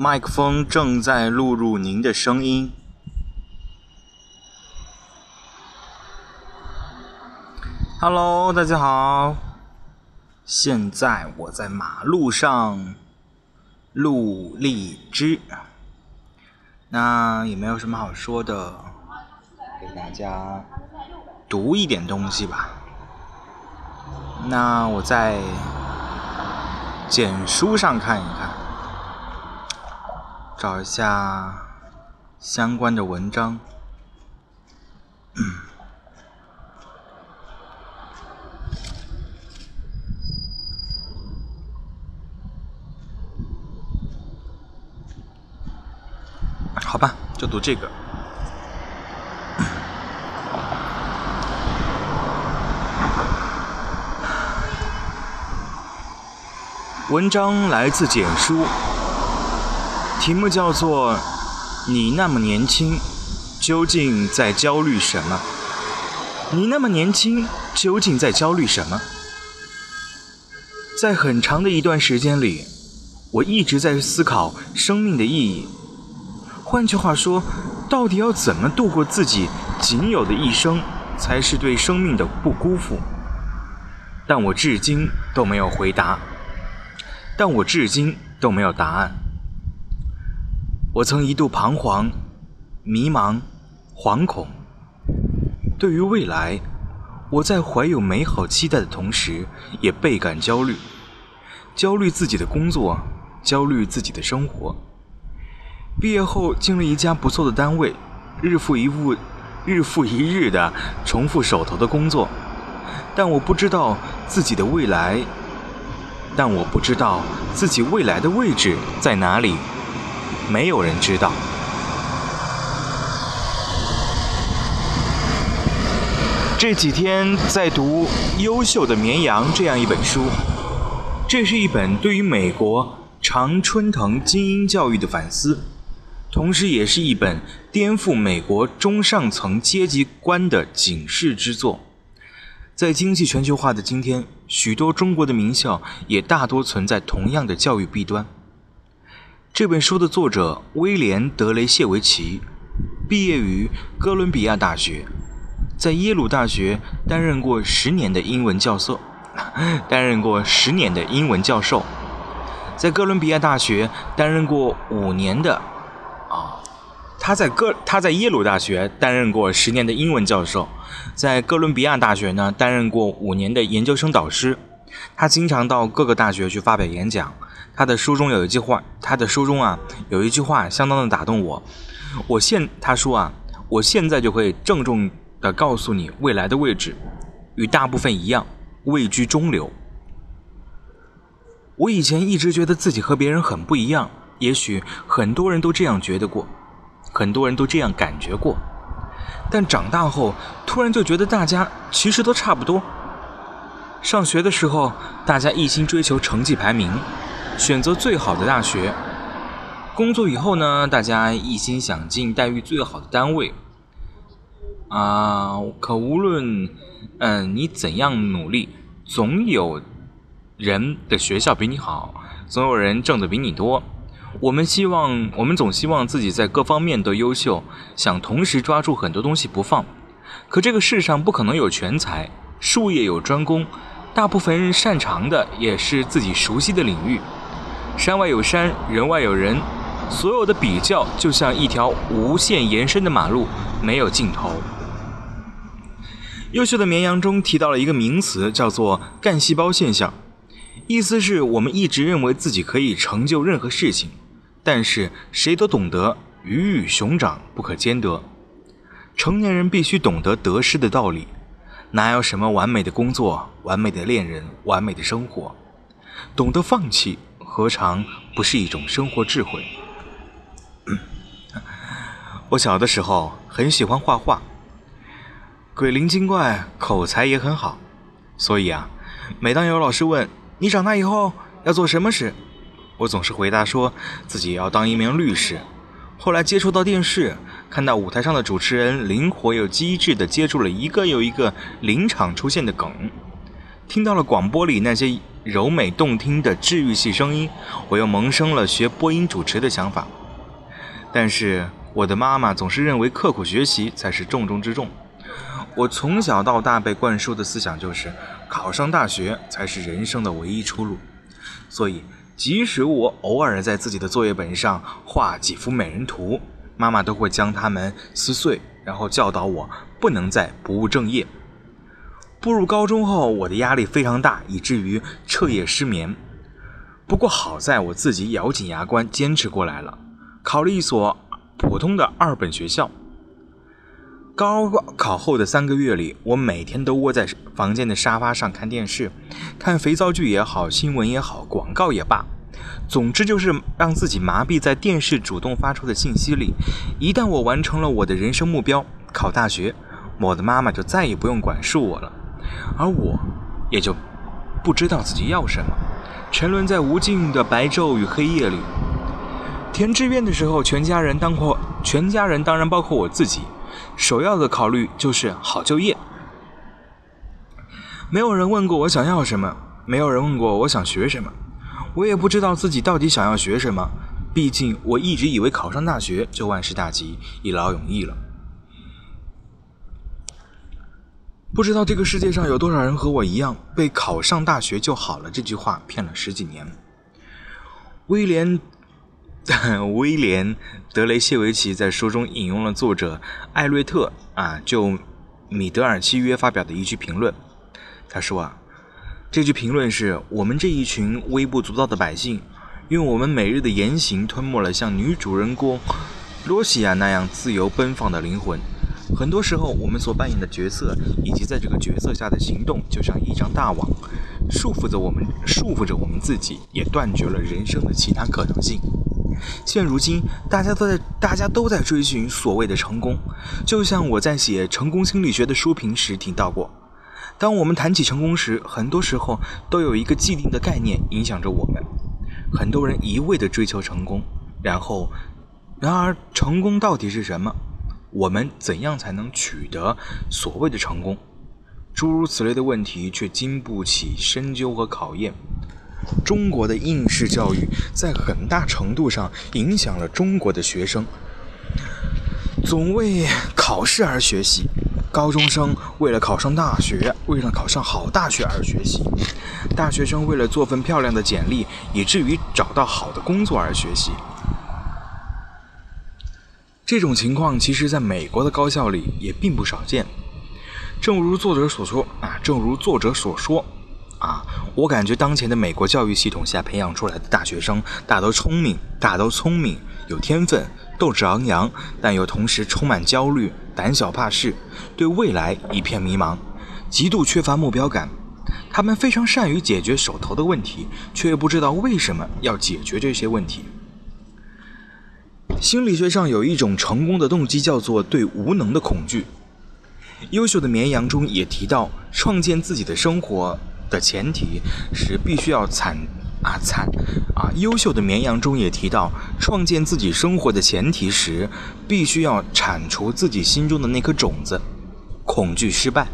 麦克风正在录入您的声音。Hello，大家好。现在我在马路上录荔枝，那也没有什么好说的，给大家读一点东西吧。那我在简书上看一看，找一下相关的文章。好吧，就读这个。文章来自简书，题目叫做《你那么年轻，究竟在焦虑什么？你那么年轻，究竟在焦虑什么？在很长的一段时间里，我一直在思考生命的意义。换句话说，到底要怎么度过自己仅有的一生，才是对生命的不辜负？但我至今都没有回答。但我至今都没有答案。我曾一度彷徨、迷茫、惶恐。对于未来，我在怀有美好期待的同时，也倍感焦虑。焦虑自己的工作，焦虑自己的生活。毕业后进了一家不错的单位，日复一日、日复一日的重复手头的工作，但我不知道自己的未来。但我不知道自己未来的位置在哪里，没有人知道。这几天在读《优秀的绵羊》这样一本书，这是一本对于美国常春藤精英教育的反思，同时也是一本颠覆美国中上层阶级观的警示之作。在经济全球化的今天，许多中国的名校也大多存在同样的教育弊端。这本书的作者威廉·德雷谢维奇，毕业于哥伦比亚大学，在耶鲁大学担任过十年的英文教授，担任过十年的英文教授，在哥伦比亚大学担任过五年的，啊。他在哥他在耶鲁大学担任过十年的英文教授，在哥伦比亚大学呢担任过五年的研究生导师。他经常到各个大学去发表演讲。他的书中有一句话，他的书中啊有一句话相当的打动我。我现他说啊，我现在就会郑重的告诉你未来的位置，与大部分一样，位居中流。我以前一直觉得自己和别人很不一样，也许很多人都这样觉得过。很多人都这样感觉过，但长大后突然就觉得大家其实都差不多。上学的时候，大家一心追求成绩排名，选择最好的大学；工作以后呢，大家一心想进待遇最好的单位。啊，可无论嗯你怎样努力，总有人的学校比你好，总有人挣的比你多。我们希望，我们总希望自己在各方面都优秀，想同时抓住很多东西不放。可这个世上不可能有全才，术业有专攻，大部分人擅长的也是自己熟悉的领域。山外有山，人外有人，所有的比较就像一条无限延伸的马路，没有尽头。优秀的绵羊中提到了一个名词，叫做干细胞现象，意思是我们一直认为自己可以成就任何事情。但是谁都懂得鱼与熊掌不可兼得，成年人必须懂得得失的道理。哪有什么完美的工作、完美的恋人、完美的生活？懂得放弃，何尝不是一种生活智慧？我小的时候很喜欢画画，鬼灵精怪，口才也很好，所以啊，每当有老师问你长大以后要做什么时，我总是回答说自己要当一名律师。后来接触到电视，看到舞台上的主持人灵活又机智地接住了一个又一个临场出现的梗，听到了广播里那些柔美动听的治愈系声音，我又萌生了学播音主持的想法。但是我的妈妈总是认为刻苦学习才是重中之重。我从小到大被灌输的思想就是，考上大学才是人生的唯一出路。所以，即使我偶尔在自己的作业本上画几幅美人图，妈妈都会将它们撕碎，然后教导我不能再不务正业。步入高中后，我的压力非常大，以至于彻夜失眠。不过好在我自己咬紧牙关坚持过来了，考了一所普通的二本学校。高考后的三个月里，我每天都窝在房间的沙发上看电视，看肥皂剧也好，新闻也好，广告也罢，总之就是让自己麻痹在电视主动发出的信息里。一旦我完成了我的人生目标——考大学，我的妈妈就再也不用管束我了，而我也就不知道自己要什么，沉沦在无尽的白昼与黑夜里。填志愿的时候，全家人当括全家人当然包括我自己。首要的考虑就是好就业。没有人问过我想要什么，没有人问过我想学什么，我也不知道自己到底想要学什么。毕竟我一直以为考上大学就万事大吉、一劳永逸了。不知道这个世界上有多少人和我一样，被“考上大学就好了”这句话骗了十几年。威廉。威廉·德雷谢维奇在书中引用了作者艾略特啊就米德尔契约发表的一句评论。他说啊，这句评论是我们这一群微不足道的百姓，用我们每日的言行吞没了像女主人公罗西亚那样自由奔放的灵魂。很多时候，我们所扮演的角色以及在这个角色下的行动，就像一张大网，束缚着我们，束缚着我们自己，也断绝了人生的其他可能性。现如今，大家都在大家都在追寻所谓的成功，就像我在写成功心理学的书评时提到过。当我们谈起成功时，很多时候都有一个既定的概念影响着我们。很多人一味地追求成功，然后，然而成功到底是什么？我们怎样才能取得所谓的成功？诸如此类的问题却经不起深究和考验。中国的应试教育在很大程度上影响了中国的学生，总为考试而学习。高中生为了考上大学，为了考上好大学而学习；大学生为了做份漂亮的简历，以至于找到好的工作而学习。这种情况其实在美国的高校里也并不少见。正如作者所说啊，正如作者所说。啊，我感觉当前的美国教育系统下培养出来的大学生，大都聪明，大都聪明，有天分，斗志昂扬，但又同时充满焦虑，胆小怕事，对未来一片迷茫，极度缺乏目标感。他们非常善于解决手头的问题，却又不知道为什么要解决这些问题。心理学上有一种成功的动机，叫做对无能的恐惧。优秀的绵羊中也提到，创建自己的生活。的前提是必须要惨啊惨啊！优秀的绵羊中也提到，创建自己生活的前提时，必须要铲除自己心中的那颗种子——恐惧失败。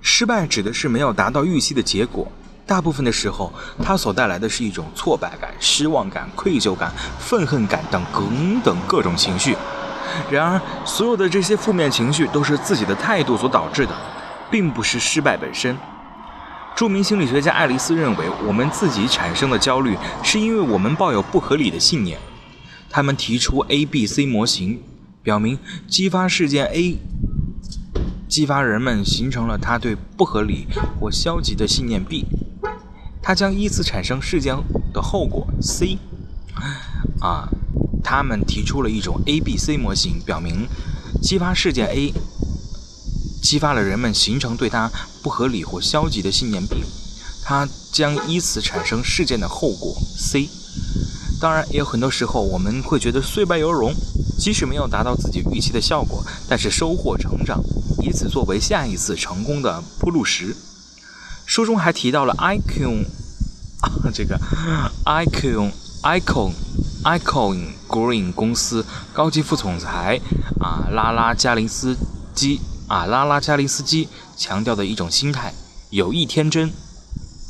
失败指的是没有达到预期的结果，大部分的时候，它所带来的是一种挫败感、失望感、愧疚感、愤恨感等等等各种情绪。然而，所有的这些负面情绪都是自己的态度所导致的，并不是失败本身。著名心理学家爱丽丝认为，我们自己产生的焦虑是因为我们抱有不合理的信念。他们提出 A、B、C 模型，表明激发事件 A，激发人们形成了他对不合理或消极的信念 B，它将依次产生事件的后果 C。啊，他们提出了一种 A、B、C 模型，表明激发事件 A。激发了人们形成对他不合理或消极的信念 B，它将依此产生事件的后果 C。当然，也有很多时候我们会觉得虽败犹荣，即使没有达到自己预期的效果，但是收获成长，以此作为下一次成功的铺路石。书中还提到了 Icon 啊，这个 Icon Icon Icon Green 公司高级副总裁啊，拉拉加林斯基。啊，拉拉加林斯基强调的一种心态：有意天真。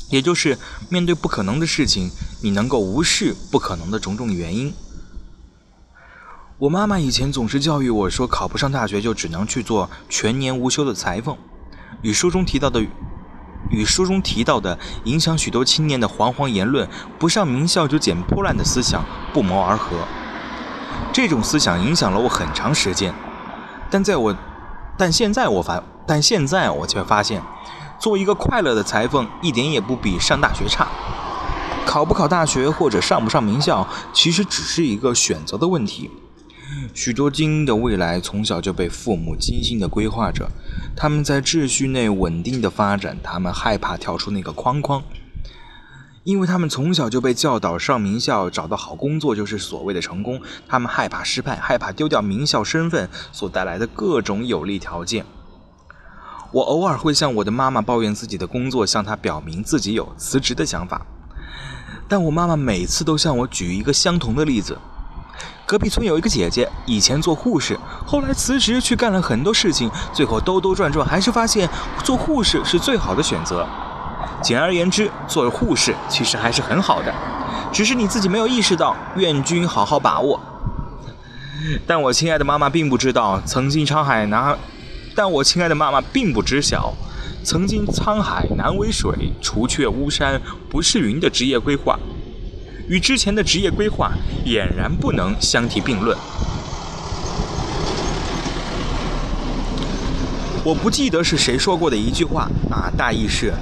也就是面对不可能的事情，你能够无视不可能的种种原因。我妈妈以前总是教育我说，考不上大学就只能去做全年无休的裁缝，与书中提到的与书中提到的影响许多青年的煌煌言论“不上名校就捡破烂”的思想不谋而合。这种思想影响了我很长时间，但在我，但现在我发，但现在我却发现。做一个快乐的裁缝，一点也不比上大学差。考不考大学或者上不上名校，其实只是一个选择的问题。许多精英的未来从小就被父母精心的规划着，他们在秩序内稳定的发展，他们害怕跳出那个框框，因为他们从小就被教导上名校、找到好工作就是所谓的成功。他们害怕失败，害怕丢掉名校身份所带来的各种有利条件。我偶尔会向我的妈妈抱怨自己的工作，向她表明自己有辞职的想法，但我妈妈每次都向我举一个相同的例子：隔壁村有一个姐姐，以前做护士，后来辞职去干了很多事情，最后兜兜转转还是发现做护士是最好的选择。简而言之，做护士其实还是很好的，只是你自己没有意识到，愿君好好把握。但我亲爱的妈妈并不知道，曾经沧海难。但我亲爱的妈妈并不知晓，曾经沧海难为水，除却巫山不是云的职业规划，与之前的职业规划俨然不能相提并论。我不记得是谁说过的一句话啊，大意是：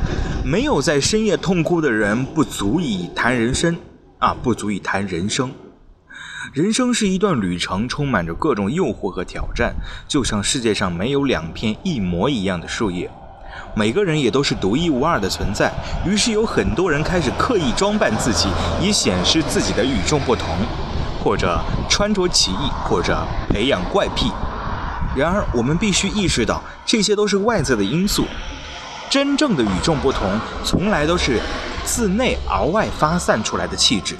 没有在深夜痛哭的人，不足以谈人生啊，不足以谈人生。人生是一段旅程，充满着各种诱惑和挑战，就像世界上没有两片一模一样的树叶。每个人也都是独一无二的存在，于是有很多人开始刻意装扮自己，以显示自己的与众不同，或者穿着奇异，或者培养怪癖。然而，我们必须意识到，这些都是外在的因素。真正的与众不同，从来都是自内而外发散出来的气质。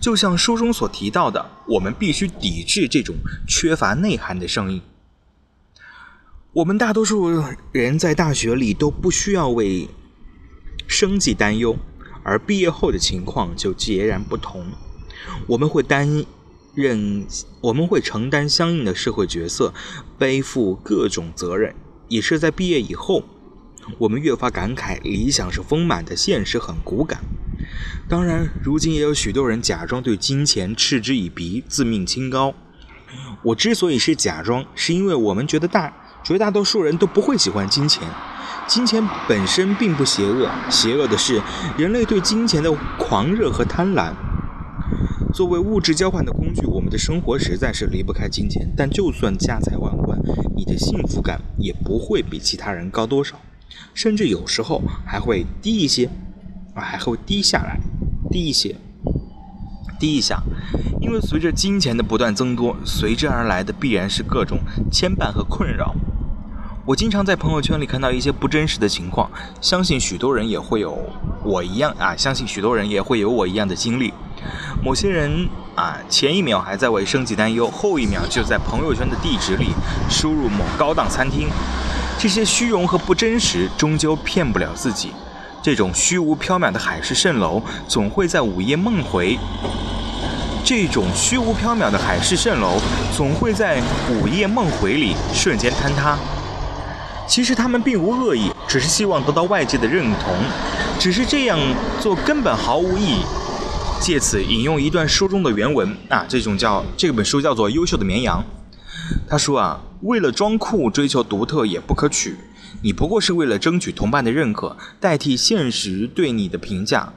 就像书中所提到的，我们必须抵制这种缺乏内涵的声音。我们大多数人在大学里都不需要为生计担忧，而毕业后的情况就截然不同。我们会担任，我们会承担相应的社会角色，背负各种责任，也是在毕业以后，我们越发感慨理想是丰满的，现实很骨感。当然，如今也有许多人假装对金钱嗤之以鼻，自命清高。我之所以是假装，是因为我们觉得大绝大多数人都不会喜欢金钱。金钱本身并不邪恶，邪恶的是人类对金钱的狂热和贪婪。作为物质交换的工具，我们的生活实在是离不开金钱。但就算家财万贯，你的幸福感也不会比其他人高多少，甚至有时候还会低一些。啊还会低下来，低一些，低一下，因为随着金钱的不断增多，随之而来的必然是各种牵绊和困扰。我经常在朋友圈里看到一些不真实的情况，相信许多人也会有我一样啊，相信许多人也会有我一样的经历。某些人啊，前一秒还在为升级担忧，后一秒就在朋友圈的地址里输入某高档餐厅。这些虚荣和不真实，终究骗不了自己。这种虚无缥缈的海市蜃楼，总会在午夜梦回。这种虚无缥缈的海市蜃楼，总会在午夜梦回里瞬间坍塌。其实他们并无恶意，只是希望得到外界的认同。只是这样做根本毫无意义。借此引用一段书中的原文啊，这种叫这本书叫做《优秀的绵羊》。他说啊，为了装酷追求独特也不可取。你不过是为了争取同伴的认可，代替现实对你的评价。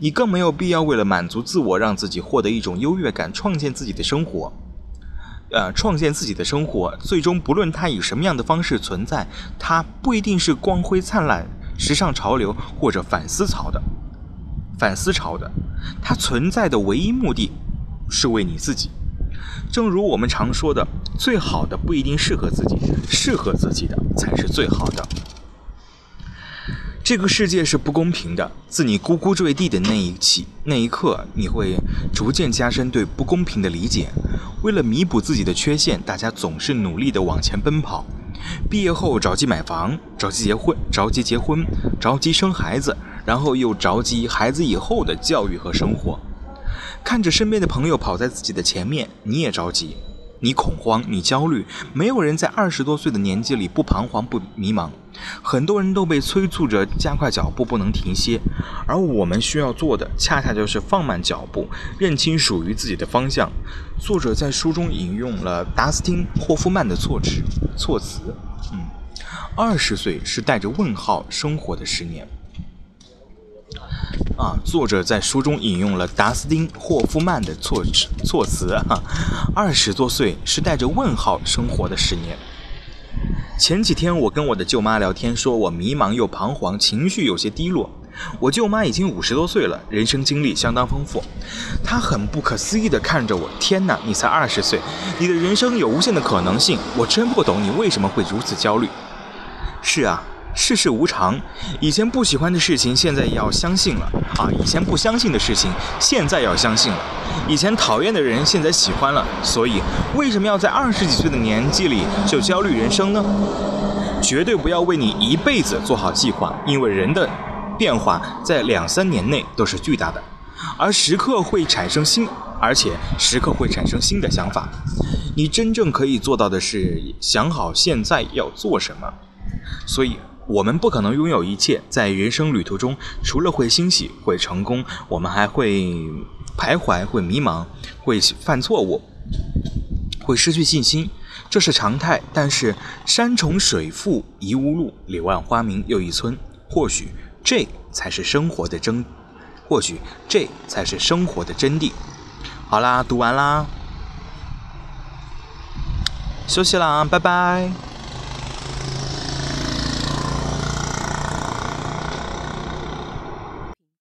你更没有必要为了满足自我，让自己获得一种优越感，创建自己的生活。呃，创建自己的生活，最终不论它以什么样的方式存在，它不一定是光辉灿烂、时尚潮流或者反思潮的。反思潮的，它存在的唯一目的，是为你自己。正如我们常说的，最好的不一定适合自己，适合自己的才是最好的。这个世界是不公平的，自你咕咕坠地的那一起那一刻，你会逐渐加深对不公平的理解。为了弥补自己的缺陷，大家总是努力地往前奔跑。毕业后着急买房，着急结婚，着急结婚，着急生孩子，然后又着急孩子以后的教育和生活。看着身边的朋友跑在自己的前面，你也着急。你恐慌，你焦虑，没有人在二十多岁的年纪里不彷徨不迷茫，很多人都被催促着加快脚步，不能停歇。而我们需要做的，恰恰就是放慢脚步，认清属于自己的方向。作者在书中引用了达斯汀·霍夫曼的措辞，措辞，嗯，二十岁是带着问号生活的十年。啊，作者在书中引用了达斯汀·霍夫曼的措辞措辞哈，二十多岁是带着问号生活的十年。前几天我跟我的舅妈聊天，说我迷茫又彷徨，情绪有些低落。我舅妈已经五十多岁了，人生经历相当丰富，她很不可思议地看着我，天哪，你才二十岁，你的人生有无限的可能性，我真不懂你为什么会如此焦虑。是啊。世事无常，以前不喜欢的事情，现在也要相信了啊！以前不相信的事情，现在要相信了；以前讨厌的人，现在喜欢了。所以，为什么要在二十几岁的年纪里就焦虑人生呢？绝对不要为你一辈子做好计划，因为人的变化在两三年内都是巨大的，而时刻会产生新，而且时刻会产生新的想法。你真正可以做到的是想好现在要做什么。所以。我们不可能拥有一切，在人生旅途中，除了会欣喜、会成功，我们还会徘徊、会迷茫、会犯错误、会失去信心，这是常态。但是山重水复疑无路，柳暗花明又一村。或许这才是生活的真，或许这才是生活的真谛。好啦，读完啦，休息啦，拜拜。